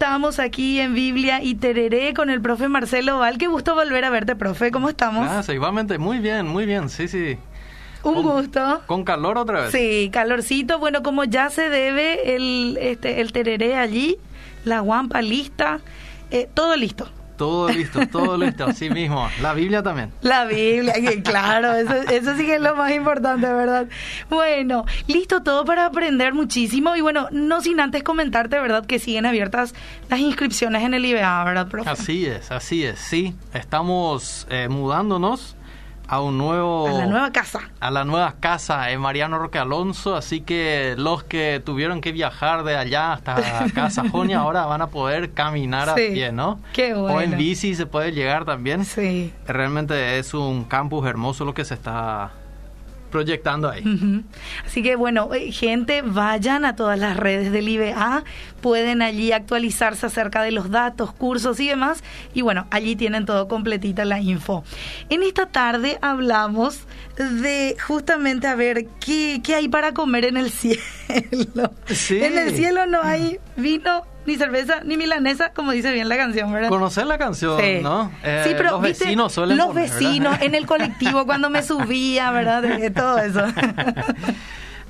estamos aquí en Biblia y Tereré con el profe Marcelo Val. Qué gusto volver a verte, profe. ¿Cómo estamos? Gracias, igualmente. Muy bien, muy bien. Sí, sí. Un Con- gusto. ¿Con calor otra vez? Sí, calorcito. Bueno, como ya se debe el, este, el tereré allí, la guampa lista, eh, todo listo. Todo listo, todo listo. Así mismo. La Biblia también. La Biblia, claro, eso, eso sí que es lo más importante, ¿verdad? Bueno, listo todo para aprender muchísimo y bueno, no sin antes comentarte, ¿verdad? Que siguen abiertas las inscripciones en el IBA, ¿verdad, profe? Así es, así es. Sí, estamos eh, mudándonos a un nuevo... A la nueva casa. a la nueva casa en Mariano Roque Alonso, así que los que tuvieron que viajar de allá hasta acá a Sajonia ahora van a poder caminar a pie, ¿no? qué O en bueno. bici se puede llegar también. Sí. Realmente es un campus hermoso lo que se está proyectando ahí. Así que bueno, eh, gente, vayan a todas las redes del IBA, pueden allí actualizarse acerca de los datos, cursos y demás, y bueno, allí tienen todo completita la info. En esta tarde hablamos de justamente a ver qué, qué hay para comer en el cielo. Sí. En el cielo no hay vino, ni cerveza, ni milanesa, como dice bien la canción, ¿verdad? Conocer la canción, Sí. ¿no? Eh, sí, pero los ¿viste? vecinos suelen Los poner, vecinos ¿verdad? en el colectivo cuando me subía, ¿verdad? De todo eso.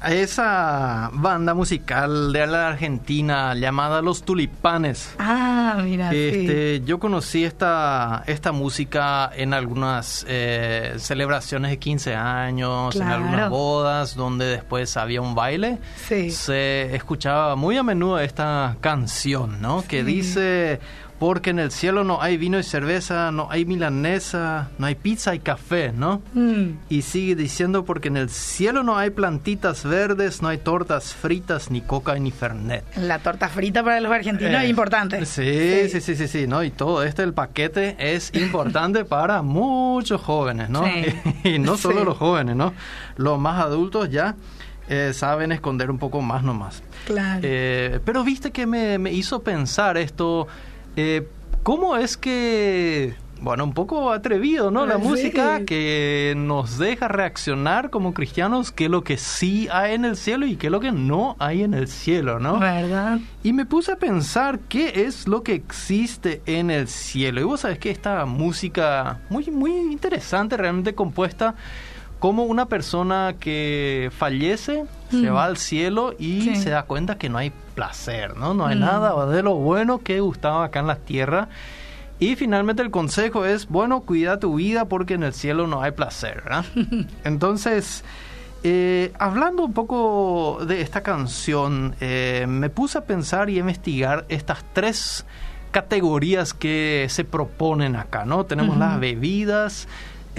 A esa banda musical de la Argentina llamada Los Tulipanes. ah, mira. sí. Este, Yo conocí esta, esta música en algunas eh, celebraciones de 15 años, en algunas bodas, donde después había un baile. Sí. Se escuchaba muy a menudo esta canción, ¿no? Que dice, porque en el cielo no hay vino y cerveza, no hay milanesa, no hay pizza y café, ¿no? Mm, Y sigue diciendo, porque en el cielo no hay plantitas verdes, no hay tortas fritas, ni coca ni fernet. La torta frita para los argentinos Eh, es importante. Sí, sí, sí, sí, sí, ¿no? Y todo este, el paquete es importante para muchos jóvenes, ¿no? Sí. y no solo Sí. los jóvenes, ¿no? Los más adultos ya eh, saben esconder un poco más nomás. Claro. Eh, pero viste que me, me hizo pensar esto, eh, ¿cómo es que, bueno, un poco atrevido, ¿no? La Sí. música que nos deja reaccionar como cristianos, qué es lo que sí hay en el cielo y qué es lo que no hay en el cielo, ¿no? ¿Verdad? Y me puse a pensar qué es lo que existe en el cielo. Y vos sabés que esta música muy, muy interesante, realmente compuesta como una persona que fallece, se Mm. va al cielo y Sí. se da cuenta que no hay placer, ¿no? No hay Mm. nada de lo bueno que gustaba acá en la tierra. Y finalmente el consejo es, bueno, cuida tu vida porque en el cielo no hay placer, ¿verdad? Entonces, eh, hablando un poco de esta canción, eh, me puse a pensar y a investigar estas tres categorías que se proponen acá, ¿no? Tenemos las bebidas,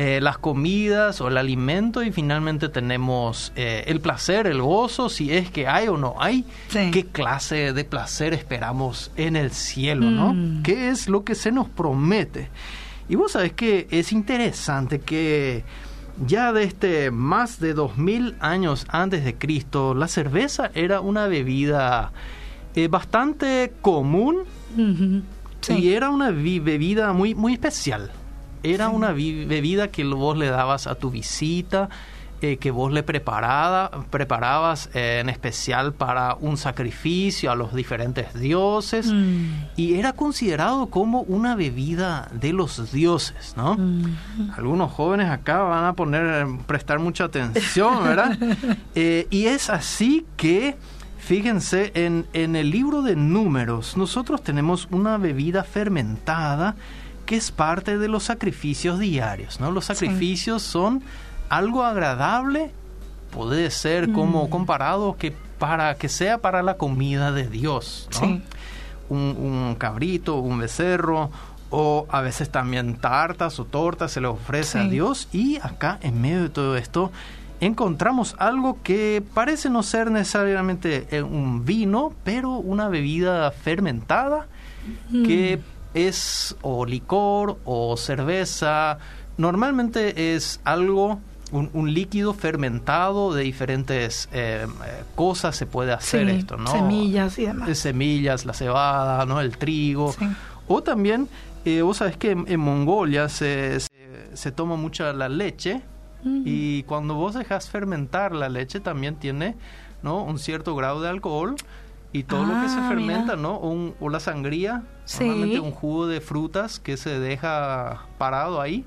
eh, las comidas o el alimento y finalmente tenemos eh, el placer, el gozo, si es que hay o no hay. Sí. ¿Qué clase de placer esperamos en el cielo, no? Mm. ¿Qué es lo que se nos promete? Y vos sabés que es interesante que ya desde más de 2000 años antes de Cristo, la cerveza era una bebida eh, bastante común. Sí. y era una bebida muy, muy especial. Era una bebida que vos le dabas a tu visita, eh, que vos le preparada, preparabas eh, en especial para un sacrificio a los diferentes dioses. Mm. Y era considerado como una bebida de los dioses, ¿no? Mm. Algunos jóvenes acá van a poner, prestar mucha atención, ¿verdad? Eh, y es así que, fíjense, en, en el libro de números, nosotros tenemos una bebida fermentada que es parte de los sacrificios diarios, ¿no? Los sacrificios son algo agradable, puede ser como Mm. comparado que para que sea para la comida de Dios, ¿no? Sí. un, un cabrito, un becerro, o a veces también tartas o tortas se le ofrece a. Dios. Y acá, en medio de todo esto, encontramos algo que parece no ser necesariamente eh, un vino, pero una bebida fermentada Mm. que es o licor o cerveza. Normalmente es algo, un, un líquido fermentado de diferentes eh, eh, cosas se puede hacer Sí, esto, ¿no? semillas y demás. de semillas, la cebada, ¿no? El trigo. Sí. O también, eh, vos sabés que en, en Mongolia se, se, se toma mucha la leche y cuando vos dejas fermentar la leche también tiene, ¿no? Un cierto grado de alcohol y todo lo que se Ah, fermenta, mira. ¿no? Un- o la sangría, Sí. normalmente un jugo de frutas que se deja parado ahí,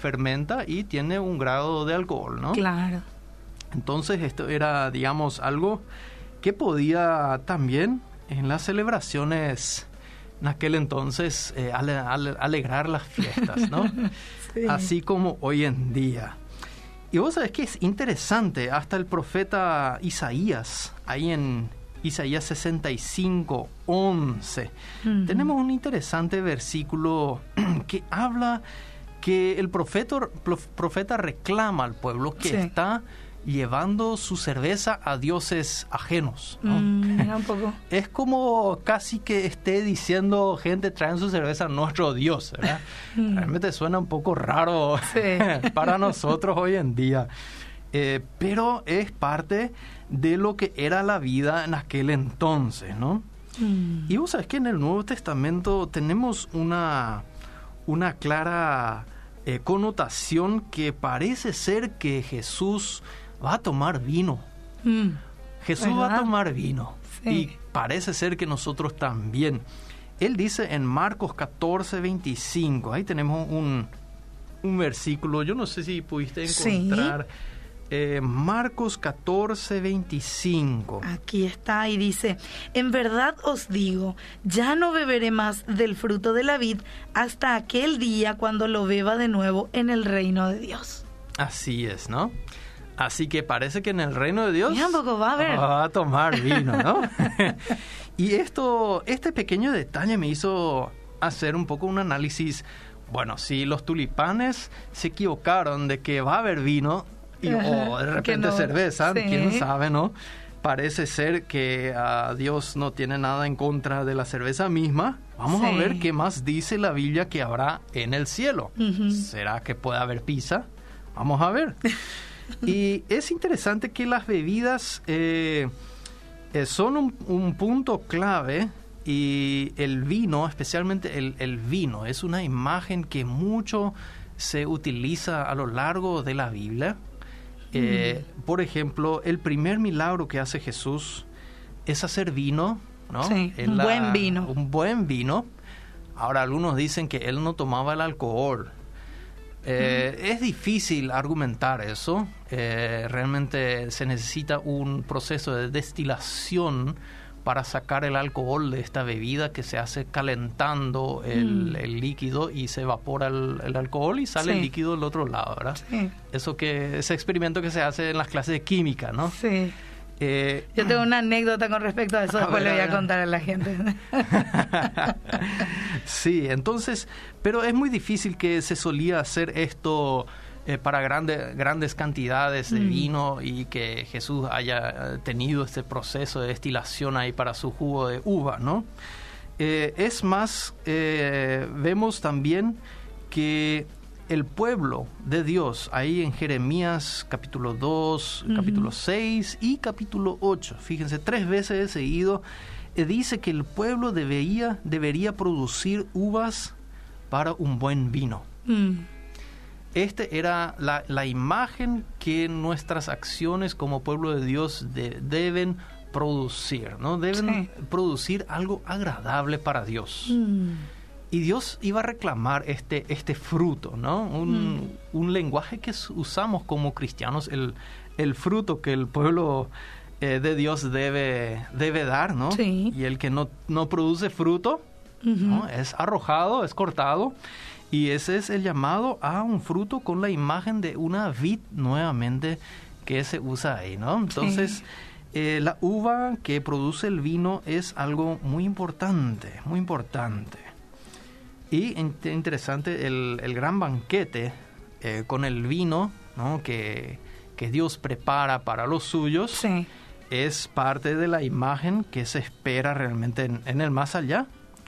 fermenta y tiene un grado de alcohol, ¿no? Claro. Entonces esto era, digamos, algo que podía también en las celebraciones en aquel entonces eh, ale- ale- alegrar las fiestas, ¿no? Sí. Así como hoy en día. Y vos sabés que es interesante, hasta el profeta Isaías, ahí en Isaías 65, 11, Ujú. tenemos un interesante versículo que habla que el profeta, profeta reclama al pueblo que Sí. está llevando su cerveza a dioses ajenos. ¿no? Mm, mira un poco. Es como casi que esté diciendo, gente, traen su cerveza a nuestro Dios, ¿verdad? Mm. Realmente suena un poco raro Sí. para nosotros hoy en día. Eh, pero es parte de lo que era la vida en aquel entonces, ¿no? Mm. Y vos sabés que en el Nuevo Testamento tenemos una, una clara eh, connotación que parece ser que Jesús va a tomar vino. Mm. Jesús va a tomar vino. Sí. Y parece ser que nosotros también. Él dice en Marcos 14, 25, ahí tenemos un, un versículo, yo no sé si pudiste Sí. Eh, Marcos 14, 25. Aquí está y dice, en verdad os digo, ya no beberé más del fruto de la vid hasta aquel día cuando lo beba de nuevo en el reino de Dios. Así es, ¿no? Así que parece que en el reino de Dios poco, va a haber. va a tomar vino, ¿no? y esto, este pequeño detalle me hizo hacer un poco un análisis. Bueno, si los tulipanes se equivocaron de que va a haber vino y, o de que repente no. cerveza, Sí. quién sabe, ¿no? Parece ser que ah, Dios no tiene nada en contra de la cerveza misma. Vamos a Sí. ver qué más dice la Biblia que habrá en el cielo. Ujú. ¿Será que puede haber pizza? Vamos a ver. y es interesante que las bebidas eh, eh, son un, un punto clave y el vino, especialmente el, el vino, es una imagen que mucho se utiliza a lo largo de la Biblia. Eh, Por ejemplo, el primer milagro que hace Jesús es hacer vino, ¿no? Sí, En un buen vino. Un buen vino. Ahora, algunos dicen que él no tomaba el alcohol. Eh, Es difícil argumentar eso. Eh, realmente se necesita un proceso de destilación para sacar el alcohol de esta bebida que se hace calentando el, Mm. el líquido y se evapora el, el alcohol y sale Sí. el líquido del otro lado, ¿verdad? Sí, Eso que ese experimento que se hace en las clases de química, ¿no? sí. Eh, Yo tengo una anécdota con respecto a eso, A después ver, le voy a contar a la gente. sí, entonces, pero es muy difícil que se solía hacer esto eh, para grande- grandes cantidades de Mm. vino y que Jesús haya eh, tenido este proceso de destilación ahí para su jugo de uva, ¿no? Eh, es más, eh, vemos también que el pueblo de Dios, ahí en Jeremías capítulo 2, Ujú. capítulo 6 y capítulo 8, fíjense, tres veces de seguido, eh, dice que el pueblo debería, debería producir uvas para un buen vino. Mm, Este era la, la imagen que nuestras acciones como pueblo de Dios de- deben producir, ¿no? Deben Sí. producir algo agradable para Dios. mm, Y Dios iba a reclamar este, este fruto, ¿no? Un, un lenguaje que usamos como cristianos, el, el fruto que el pueblo eh, de Dios debe, debe dar, ¿no? Sí. Y el que no, no produce fruto. ¿no? Es arrojado, es cortado. Y ese es el llamado a un fruto con la imagen de una vid nuevamente que se usa ahí, ¿no? Entonces, eh, la uva que produce el vino es algo muy importante, muy importante. Y in- interesante el, el gran banquete eh, con el vino, ¿no? Que, que Dios prepara para los suyos Sí. es parte de la imagen que se espera realmente en, en el más allá,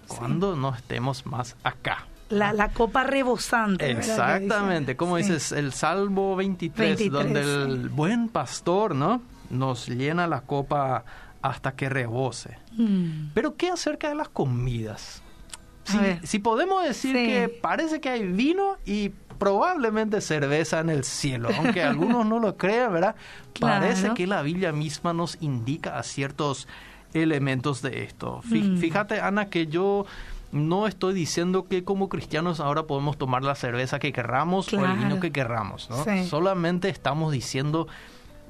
cuando no estemos más acá. La, la copa rebosante. Exactamente, como Sí. dices, el Salmo 23, 23, donde el buen pastor, ¿no? Nos llena la copa hasta que rebose. Mm, Pero ¿qué acerca de las comidas? Si, si podemos decir Sí. que parece que hay vino y probablemente cerveza en el cielo, aunque algunos no lo crean, ¿verdad? Claro. Parece que la Biblia misma nos indica a ciertos elementos de esto. Mm. Fíjate, Ana, que yo no estoy diciendo que como cristianos ahora podemos tomar la cerveza que querramos o el vino que querramos, ¿no? Solamente estamos diciendo,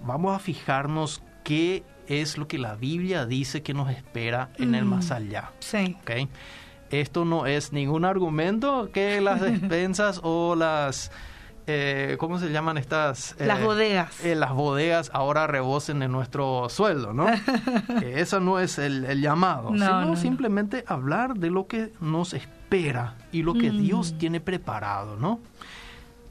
vamos a fijarnos qué es lo que la Biblia dice que nos espera en el más mm. allá. Sí. Esto no es ningún argumento que las despensas o las eh, ¿cómo se llaman estas? las eh, bodegas. Eh, las bodegas ahora rebosen en nuestro sueldo, ¿no? eso no es el, llamado, sino simplemente hablar de lo que nos espera y lo que mm. Dios tiene preparado, ¿no?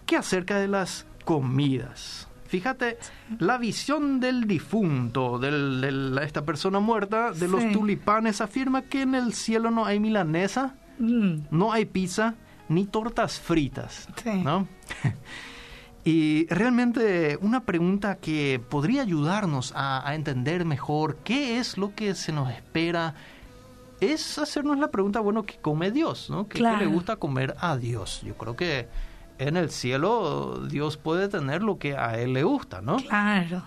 ¿Qué acerca de las comidas? Fíjate, la visión del difunto, de esta persona muerta, de los tulipanes, afirma que en el cielo no hay milanesa, mm. no hay pizza, ni tortas fritas, ¿no? y realmente una pregunta que podría ayudarnos a, entender mejor qué es lo que se nos espera es hacernos la pregunta, bueno, ¿qué come Dios? ¿no? ¿Qué, le gusta comer a Dios? Yo creo que en el cielo Dios puede tener lo que a Él le gusta, ¿no? Claro.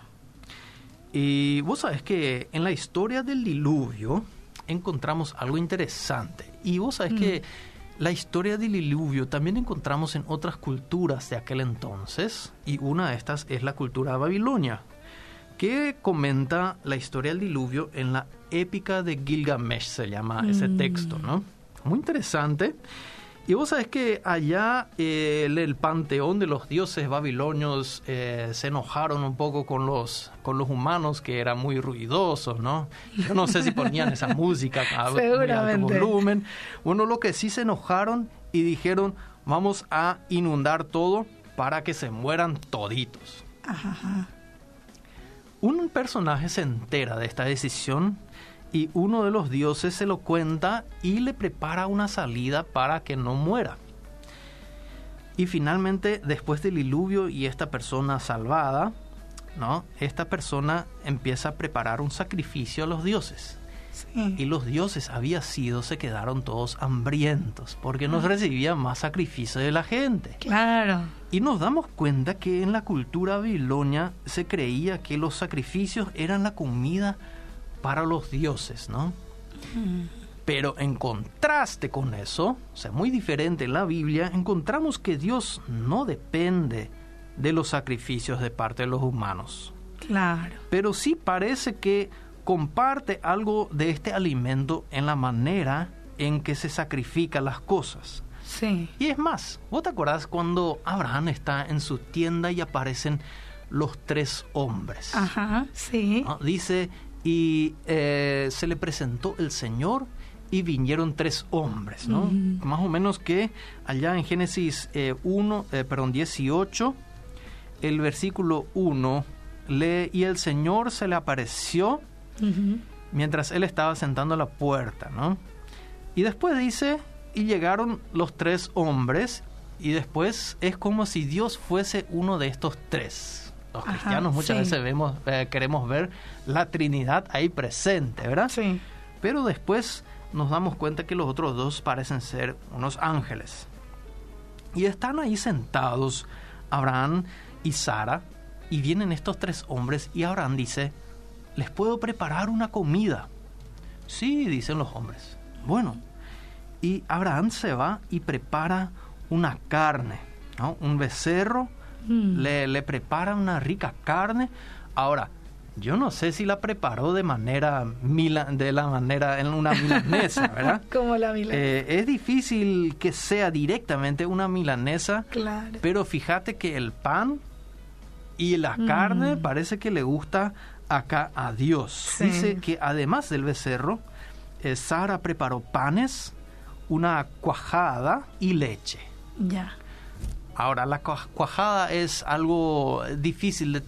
Y vos sabés que en la historia del diluvio encontramos algo interesante. Y vos sabés que mm. La historia del diluvio también encontramos en otras culturas de aquel entonces, y una de estas es la cultura babilonia, que comenta la historia del diluvio en la épica de Gilgamesh, se llama ese mm. texto, ¿no? Muy interesante. Y vos sabés que allá eh, el, panteón de los dioses babilonios eh, se enojaron un poco con los, con los humanos que eran muy ruidosos, ¿no? Yo no sé si ponían esa música a alto volumen. Bueno, lo que sí se enojaron y dijeron, vamos a inundar todo para que se mueran toditos. Un personaje se entera de esta decisión y uno de los dioses se lo cuenta y le prepara una salida para que no muera. Y finalmente, después del diluvio y esta persona salvada, ¿no? Esta persona empieza a preparar un sacrificio a los dioses. Y los dioses había sido, se quedaron todos hambrientos porque no ah. recibían más sacrificio de la gente. Claro. Y nos damos cuenta que en la cultura babilonia se creía que los sacrificios eran la comida para los dioses, ¿no? Pero en contraste con eso, o sea, muy diferente en la Biblia, encontramos que Dios no depende de los sacrificios de parte de los humanos. Claro. Pero sí parece que comparte algo de este alimento en la manera en que se sacrifican las cosas. Sí. Y es más, ¿vos te acordás cuando Abraham está en su tienda y aparecen los tres hombres? Ajá, sí. Dice, y eh, se le presentó el Señor y vinieron tres hombres, ¿no? Más o menos que allá en Génesis 1, eh, eh, perdón, 18, el versículo 1 lee, y el Señor se le apareció mientras él estaba sentando a la puerta, ¿no? Y después dice, y llegaron los tres hombres, y después es como si Dios fuese uno de estos tres los cristianos muchas veces vemos, eh, queremos ver la Trinidad ahí presente, ¿verdad? Sí. Pero después nos damos cuenta que los otros dos parecen ser unos ángeles. Y están ahí sentados Abraham y Sara, y vienen estos tres hombres y Abraham dice, les puedo preparar una comida. Sí, dicen los hombres. Bueno, y Abraham se va y prepara una carne, ¿no? un becerro Mm. Le, le prepara una rica carne. Ahora, yo no sé si la preparó de manera de la manera en una milanesa, ¿verdad? Como la milanesa. Eh, es difícil que sea directamente una milanesa, claro. pero fíjate que el pan y la mm. carne parece que le gusta acá a Dios. Dice que además del becerro, eh, Sara preparó panes, una cuajada y leche. Ya. Ahora, la cuajada es algo difícil de,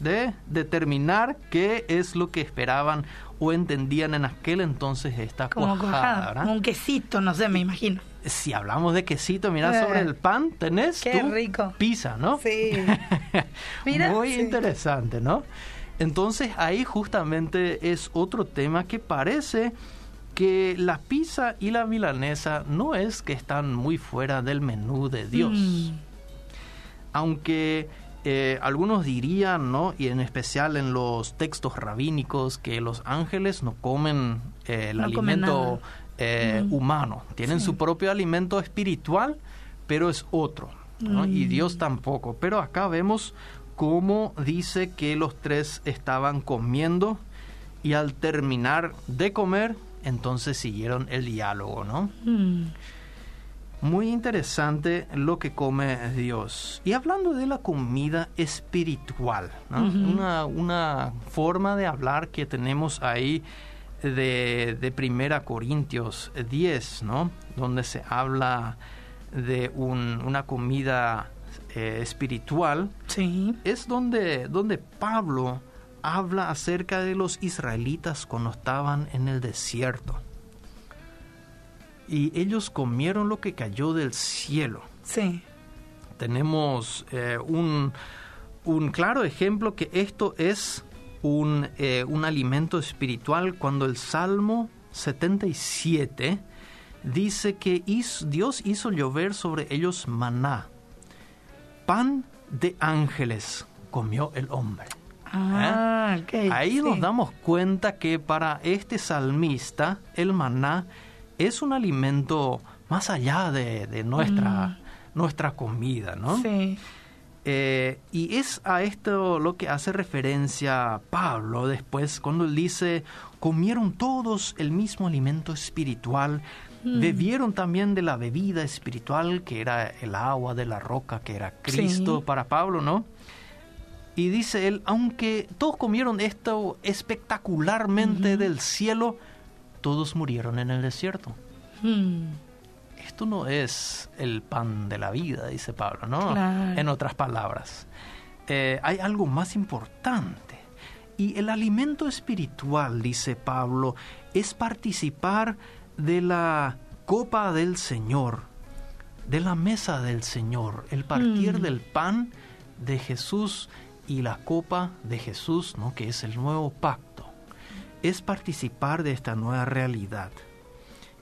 de, determinar qué es lo que esperaban o entendían en aquel entonces esta cuajada. un quesito, no sé, me imagino. Si hablamos de quesito, mira eh. sobre el pan, tenés qué rico. pizza, ¿no? Sí. Muy interesante, ¿no? Entonces ahí justamente es otro tema que parece que la pizza y la milanesa no es que están muy fuera del menú de Dios. Mm. Aunque eh, algunos dirían, ¿no? Y en especial en los textos rabínicos, que los ángeles no comen eh, el alimento eh, humano. Tienen su propio alimento espiritual, pero es otro. Y mm. Dios tampoco. Pero acá vemos cómo dice que los tres estaban comiendo y al terminar de comer, entonces siguieron el diálogo, ¿no? Mm. Muy interesante lo que come Dios. Y hablando de la comida espiritual, una, una, forma de hablar que tenemos ahí de, de Primera Corintios 10, ¿no? Donde se habla de una comida eh, espiritual, sí. es donde, donde Pablo habla acerca de los israelitas cuando estaban en el desierto y ellos comieron lo que cayó del cielo. Sí. Tenemos eh, un, un, claro ejemplo que esto es un, eh, un alimento espiritual cuando el Salmo 77 dice que Dios hizo llover sobre ellos maná, pan de ángeles comió el hombre. Ah, ¿Eh? Ahí nos damos cuenta que para este salmista el maná es un alimento más allá de, nuestra, mm. nuestra comida, ¿no? Sí. Eh, y es a esto lo que hace referencia Pablo después cuando él dice, comieron todos el mismo alimento espiritual, mm. bebieron también de la bebida espiritual que era el agua de la roca, que era Cristo para Pablo, ¿no? Y dice él, aunque todos comieron esto espectacularmente del cielo, todos murieron en el desierto. Hmm. Esto no es el pan de la vida, dice Pablo, ¿no? En otras palabras, eh, hay algo más importante. Y el alimento espiritual, dice Pablo, es participar de la copa del Señor, de la mesa del Señor, el partir hmm. del pan de Jesús y la copa de Jesús, ¿no? que es el nuevo pacto es participar de esta nueva realidad.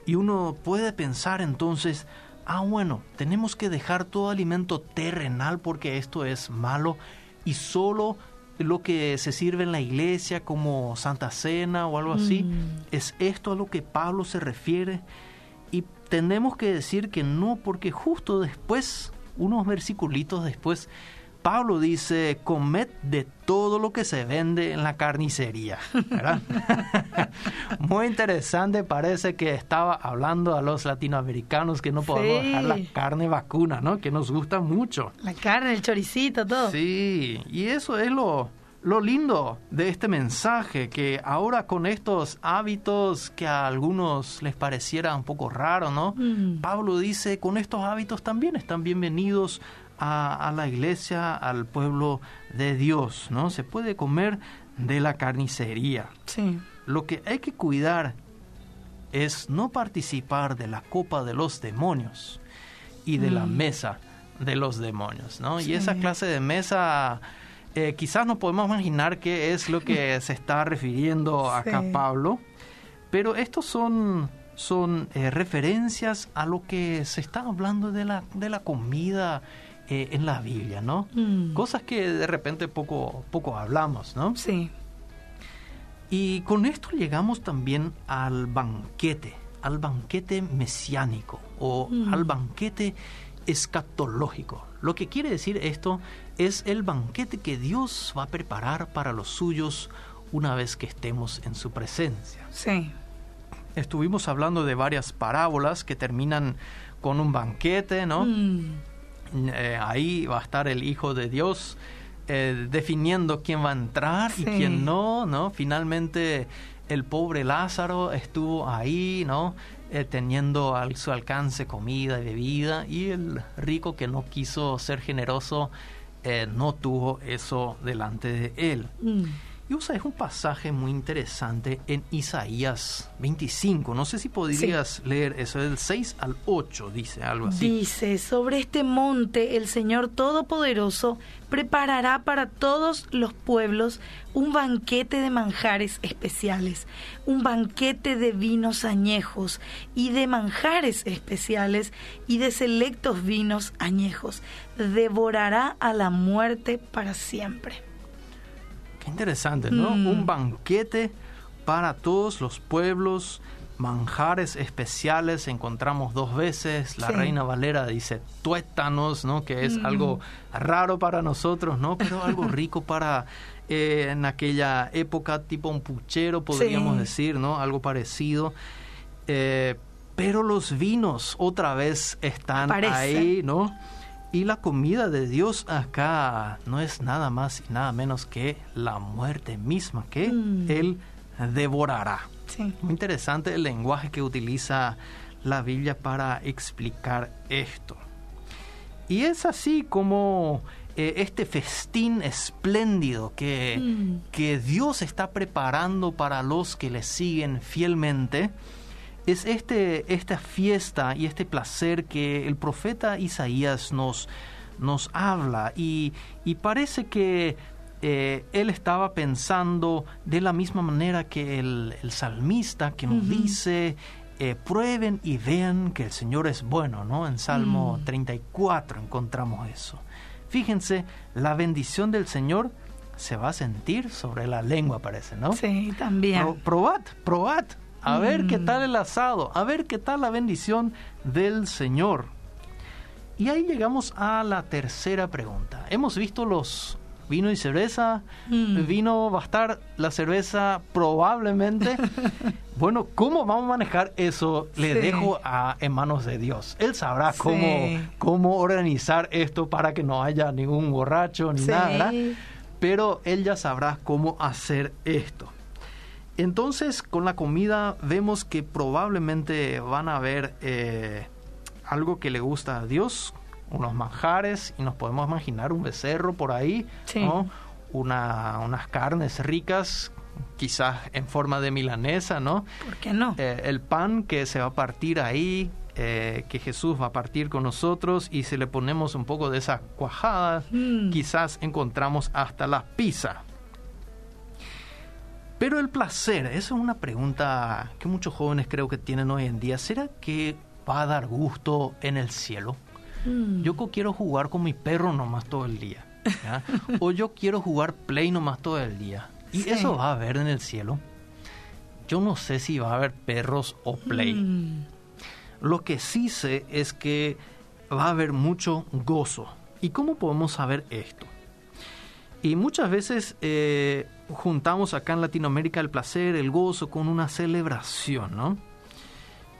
Y uno puede pensar entonces, ah bueno, tenemos que dejar todo alimento terrenal porque esto es malo y solo lo que se sirve en la iglesia como Santa Cena o algo así, mm. es esto a lo que Pablo se refiere. Y tenemos que decir que no, porque justo después, unos versiculitos después, Pablo dice, comed de todo lo que se vende en la carnicería. Muy interesante, parece que estaba hablando a los latinoamericanos que no podemos dejar la carne vacuna, ¿no? Que nos gusta mucho. La carne, el choricito, todo. Sí, y eso es lo, lo lindo de este mensaje, que ahora con estos hábitos que a algunos les pareciera un poco raro, ¿no? Mm. Pablo dice, con estos hábitos también están bienvenidos a, la iglesia, al pueblo de Dios, ¿no? Se puede comer de la carnicería. Sí. Lo que hay que cuidar es no participar de la copa de los demonios y de la mm. mesa de los demonios, ¿no? Y esa clase de mesa, eh, quizás no podemos imaginar qué es lo que se está refiriendo acá Pablo, pero estos son son eh, referencias a lo que se está hablando de la, de la comida eh, en la Biblia, ¿no? Mm. Cosas que de repente poco, poco hablamos, ¿no? Sí. Y con esto llegamos también al banquete, al banquete mesiánico o mm. al banquete escatológico. Lo que quiere decir esto es el banquete que Dios va a preparar para los suyos una vez que estemos en su presencia. Sí. Estuvimos hablando de varias parábolas que terminan con un banquete, ¿no? Mm. Eh, ahí va a estar el Hijo de Dios eh, definiendo quién va a entrar y quién no, ¿no? Finalmente el pobre Lázaro estuvo ahí, ¿no? Eh, teniendo a su alcance comida y bebida y el rico que no quiso ser generoso no tuvo eso delante de él. Mm. Y usa es un pasaje muy interesante en Isaías 25. No sé si podrías leer eso, del 6 al 8, dice algo así. Dice, sobre este monte el Señor Todopoderoso preparará para todos los pueblos un banquete de manjares especiales, un banquete de vinos añejos y de manjares especiales y de selectos vinos añejos. Devorará a la muerte para siempre. Qué interesante, ¿no? Mm. Un banquete para todos los pueblos, manjares especiales, encontramos dos veces, la Sí. reina Valera dice tuétanos, ¿no? Que es Mm. algo raro para nosotros, ¿no? Pero algo rico para eh, en aquella época, tipo un puchero, podríamos Sí. decir, ¿no? Algo parecido. Eh, pero los vinos otra vez están Parece. ahí, ¿no? Y la comida de Dios acá no es nada más y nada menos que la muerte misma que Mm. Él devorará. Sí. Muy interesante el lenguaje que utiliza la Biblia para explicar esto. Y es así como eh, este festín espléndido que, Mm. que Dios está preparando para los que le siguen fielmente, es este, esta fiesta y este placer que el profeta Isaías nos, nos habla y, y parece que eh, él estaba pensando de la misma manera que el, el salmista que nos dice, eh, prueben y vean que el Señor es bueno, ¿no? En Salmo Mm. 34 encontramos eso. Fíjense, la bendición del Señor se va a sentir sobre la lengua, parece, ¿no? Sí, también. Pro- probad, probad. A ver qué Mm. tal el asado, a ver qué tal la bendición del Señor. Y ahí llegamos a la tercera pregunta. Hemos visto los vino y cerveza. Mm. Vino va a estar la cerveza probablemente. bueno, ¿cómo vamos a manejar eso? Le Sí. dejo a, en manos de Dios. Él sabrá Sí. cómo, cómo organizar esto para que no haya ningún borracho ni Sí. nada. pero él ya sabrá cómo hacer esto. Entonces, con la comida vemos que probablemente van a haber eh, algo que le gusta a Dios, unos manjares, y nos podemos imaginar un becerro por ahí, Sí. ¿no? Una- unas carnes ricas, quizás en forma de milanesa, ¿no? ¿Por qué no? Eh, el pan que se va a partir ahí, eh, que Jesús va a partir con nosotros, y si le ponemos un poco de esa cuajada, Mm. quizás encontramos hasta la pizza. Pero el placer, esa es una pregunta que muchos jóvenes creo que tienen hoy en día. ¿Será que va a dar gusto en el cielo? Mm. Yo quiero jugar con mi perro nomás todo el día. ¿ya? o yo quiero jugar play nomás todo el día. ¿Y Sí. eso va a haber en el cielo? Yo no sé si va a haber perros o play. Mm. Lo que sí sé es que va a haber mucho gozo. ¿Y cómo podemos saber esto? Y muchas veces eh, juntamos acá en Latinoamérica el placer, el gozo con una celebración, ¿no?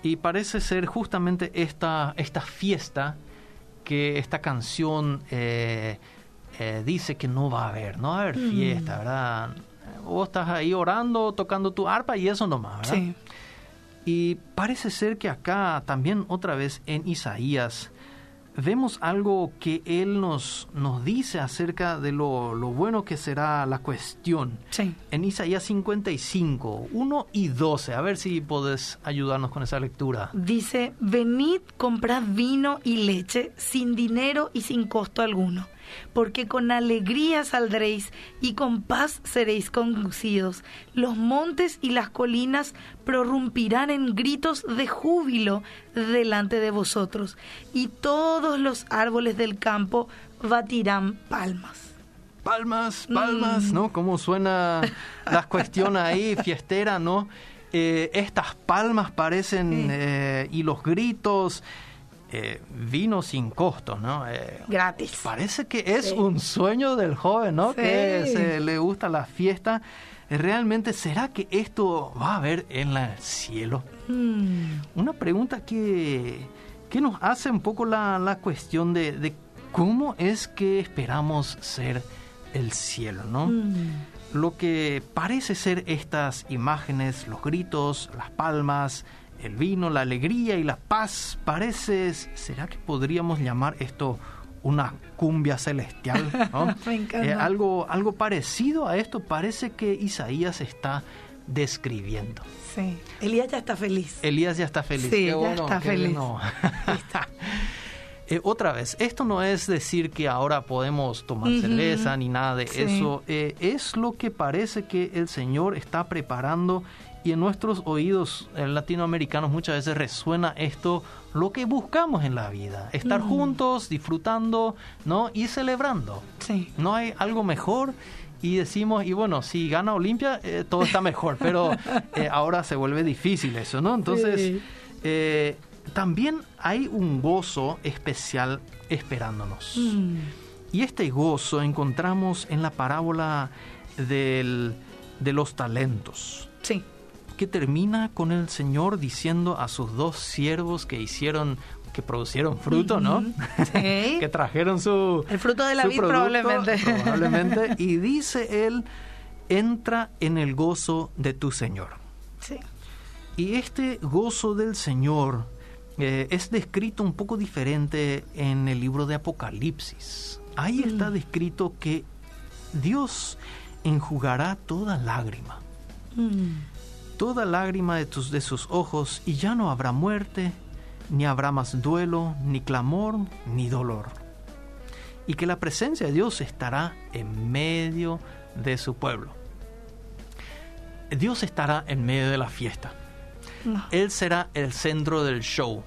Y parece ser justamente esta, esta fiesta que esta canción eh, eh, dice que no va a haber, no va a haber Mm. fiesta, ¿verdad? Vos estás ahí orando, tocando tu arpa y eso nomás, ¿verdad? Sí. Y parece ser que acá también otra vez en Isaías vemos algo que él nos, nos dice acerca de lo, lo bueno que será la cuestión. Sí. En Isaías 55, 1 y 12. A ver si podés ayudarnos con esa lectura. Dice, venid, comprad vino y leche sin dinero y sin costo alguno, porque con alegría saldréis y con paz seréis conducidos. Los montes y las colinas prorrumpirán en gritos de júbilo delante de vosotros, y todos los árboles del campo batirán palmas. Palmas, palmas, Mm. ¿no? Cómo suena la cuestión ahí, fiestera, ¿no? Eh, estas palmas parecen Sí. eh, y los gritos, eh, vino sin costo, ¿no? Eh, Gratis. Parece que es Sí. un sueño del joven, ¿no? Sí. Que se le gusta la fiesta. Eh, Realmente, ¿será que esto va a haber en el cielo? Mm, Una pregunta que, que nos hace un poco la, la cuestión de, de cómo es que esperamos ser el cielo, ¿no? mm. Lo que parece ser estas imágenes, los gritos, las palmas, el vino, la alegría y la paz, parece, ¿será que podríamos llamar esto una cumbia celestial. ¿no? Me encanta. Eh, algo, algo parecido a esto parece que Isaías está describiendo. Sí. Elías ya está feliz. Elías ya está feliz. Sí, Qué ya bueno, está qué feliz. bueno. Eh, otra vez, esto no es decir que ahora podemos tomar Ujú. cerveza ni nada de Sí. eso. Eh, es lo que parece que el Señor está preparando y en nuestros oídos eh, latinoamericanos muchas veces resuena esto, lo que buscamos en la vida. Estar juntos, disfrutando, ¿no? Y celebrando. Sí. No hay algo mejor y decimos, y bueno, si gana Olimpia, eh, todo está mejor, pero eh, ahora se vuelve difícil eso, ¿no? Entonces, Sí. eh, también hay un gozo especial esperándonos. Mm. Y este gozo encontramos en la parábola del- de los talentos Sí. Que termina con el Señor diciendo a sus dos siervos que hicieron, que producieron fruto, ¿no? Sí. que trajeron su... El fruto de la vid probablemente. probablemente. Y dice él, entra en el gozo de tu Señor. Sí. Y este gozo del Señor eh, es descrito un poco diferente en el libro de Apocalipsis. Ahí está descrito que Dios enjugará toda lágrima Mm. Toda lágrima de, tus, de sus ojos, y ya no habrá muerte, ni habrá más duelo, ni clamor, ni dolor. Y que la presencia de Dios estará en medio de su pueblo. Dios estará en medio de la fiesta. No. Él será el centro del show,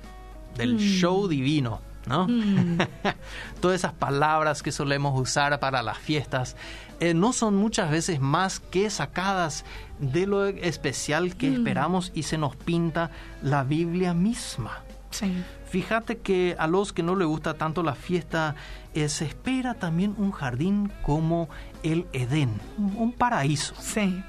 del Mm. show divino, ¿no? Mm. Todas esas palabras que solemos usar para las fiestas eh, no son muchas veces más que sacadas de lo especial que Mm. esperamos y se nos pinta la Biblia misma. Sí. Fíjate que a los que no les gusta tanto la fiesta, eh, se espera también un jardín como el Edén, un- un paraíso. Sí.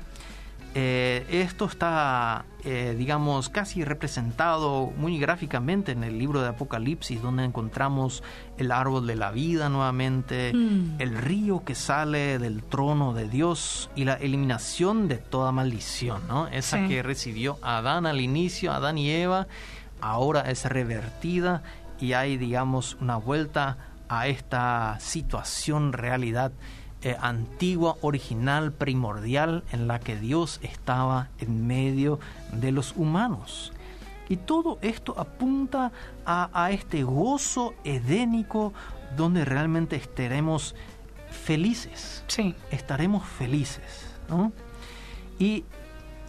Eh, esto está, eh, digamos, casi representado muy gráficamente en el libro de Apocalipsis, donde encontramos el árbol de la vida nuevamente, Mm. el río que sale del trono de Dios y la eliminación de toda maldición, ¿no? Esa Sí. que recibió Adán al inicio, Adán y Eva, ahora es revertida y hay, digamos, una vuelta a esta situación, realidad eh, antigua, original, primordial, en la que Dios estaba en medio de los humanos. Y todo esto apunta a, a este gozo edénico donde realmente estaremos felices. Sí. Estaremos felices. ¿no? Y,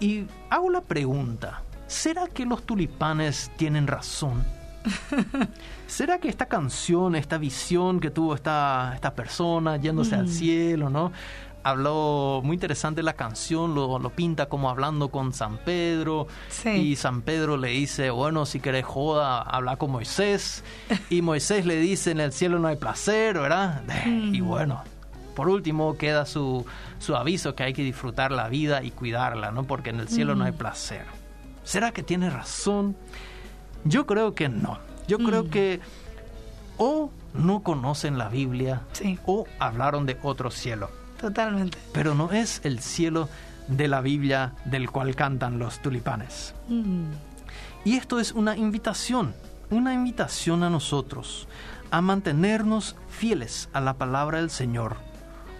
y hago la pregunta, ¿será que los tulipanes tienen razón? ¿Será que esta canción, esta visión que tuvo esta, esta persona yéndose al cielo, ¿no? Habló muy interesante la canción, lo, lo pinta como hablando con San Pedro. Sí. Y San Pedro le dice, bueno, si querés joda, habla con Moisés. Y Moisés le dice, en el cielo no hay placer, ¿verdad? Y bueno, por último queda su, su aviso que hay que disfrutar la vida y cuidarla, ¿no? Porque en el cielo no hay placer. ¿Será que tiene razón? Yo creo que no. Yo creo que o no conocen la Biblia Sí. o hablaron de otro cielo. Totalmente. Pero no es el cielo de la Biblia del cual cantan los tulipanes. Mm. Y esto es una invitación, una invitación a nosotros a mantenernos fieles a la palabra del Señor,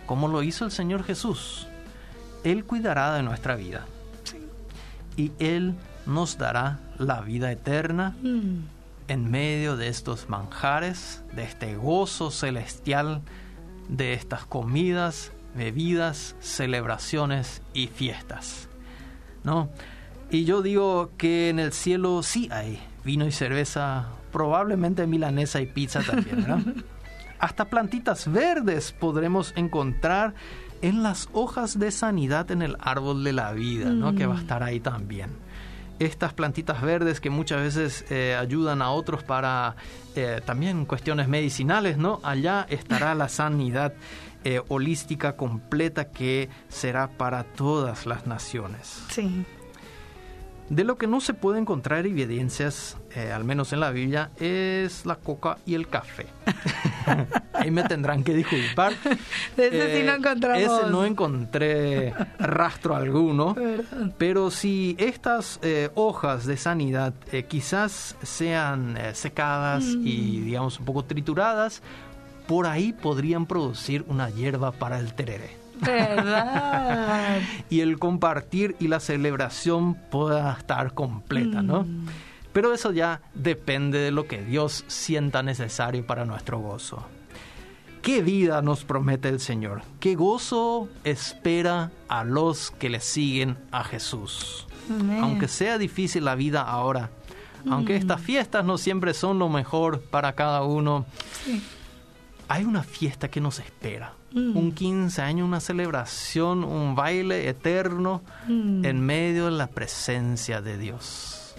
como lo hizo el Señor Jesús. Él cuidará de nuestra vida y Él nos dará la vida eterna Mm. en medio de estos manjares, de este gozo celestial, de estas comidas, bebidas, celebraciones y fiestas. ¿No? Y yo digo que en el cielo sí hay vino y cerveza, probablemente milanesa y pizza también, ¿verdad? Hasta plantitas verdes podremos encontrar en las hojas de sanidad en el árbol de la vida, ¿no? Que va a estar ahí también estas plantitas verdes que muchas veces eh, ayudan a otros para eh, también cuestiones medicinales, ¿no? Allá estará la sanidad eh, holística completa que será para todas las naciones. Sí. De lo que no se puede encontrar evidencias, eh, al menos en la Biblia, es la coca y el café. Ahí me tendrán que disculpar. De ese sí no encontramos. Ese no encontré rastro alguno. Pero si estas eh, hojas de sanidad eh, quizás sean eh, secadas y digamos un poco trituradas, por ahí podrían producir una hierba para el tereré. ¿Verdad? y el compartir y la celebración pueda estar completa, ¿no? Mm. Pero eso ya depende de lo que Dios sienta necesario para nuestro gozo. ¿Qué vida nos promete el Señor? ¿Qué gozo espera a los que le siguen a Jesús? Amén. Aunque sea difícil la vida ahora, aunque Mm. estas fiestas no siempre son lo mejor para cada uno, Sí. hay una fiesta que nos espera. Mm. Un 15 años, una celebración, un baile eterno Mm. en medio de la presencia de Dios.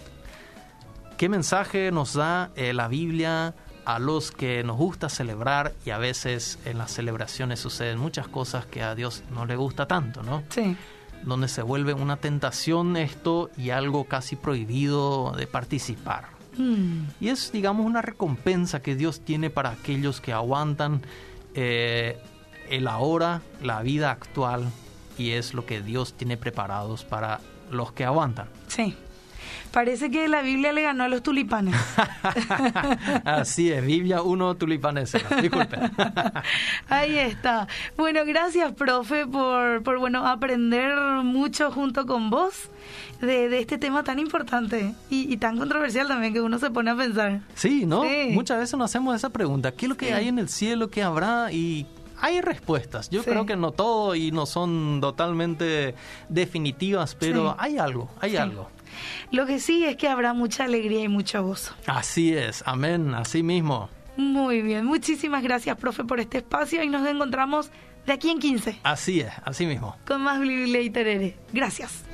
¿Qué mensaje nos da eh, la Biblia a los que nos gusta celebrar y a veces en las celebraciones suceden muchas cosas que a Dios no le gusta tanto, ¿no? Sí. Donde se vuelve una tentación esto y algo casi prohibido de participar. Mm. Y es, digamos, una recompensa que Dios tiene para aquellos que aguantan eh, el ahora, la vida actual, y es lo que Dios tiene preparados para los que aguantan. Sí. Parece que la Biblia le ganó a los tulipanes. Así es, Biblia 1, tulipanes 0. Disculpe. Ahí está. Bueno, gracias, profe, por, por bueno, aprender mucho junto con vos de, de este tema tan importante y, y tan controversial también que uno se pone a pensar. Sí, ¿no? Sí. Muchas veces nos hacemos esa pregunta, ¿qué es lo que Sí. hay en el cielo? ¿Qué habrá? Y hay respuestas. Yo Sí. creo que no todo y no son totalmente definitivas, pero Sí. hay algo, hay Sí. algo. Lo que sí es que habrá mucha alegría y mucho gozo. Así es, amén, así mismo. Muy bien, muchísimas gracias, profe, por este espacio y nos encontramos de aquí en 15 Así es, así mismo. con más y Terere. Gracias.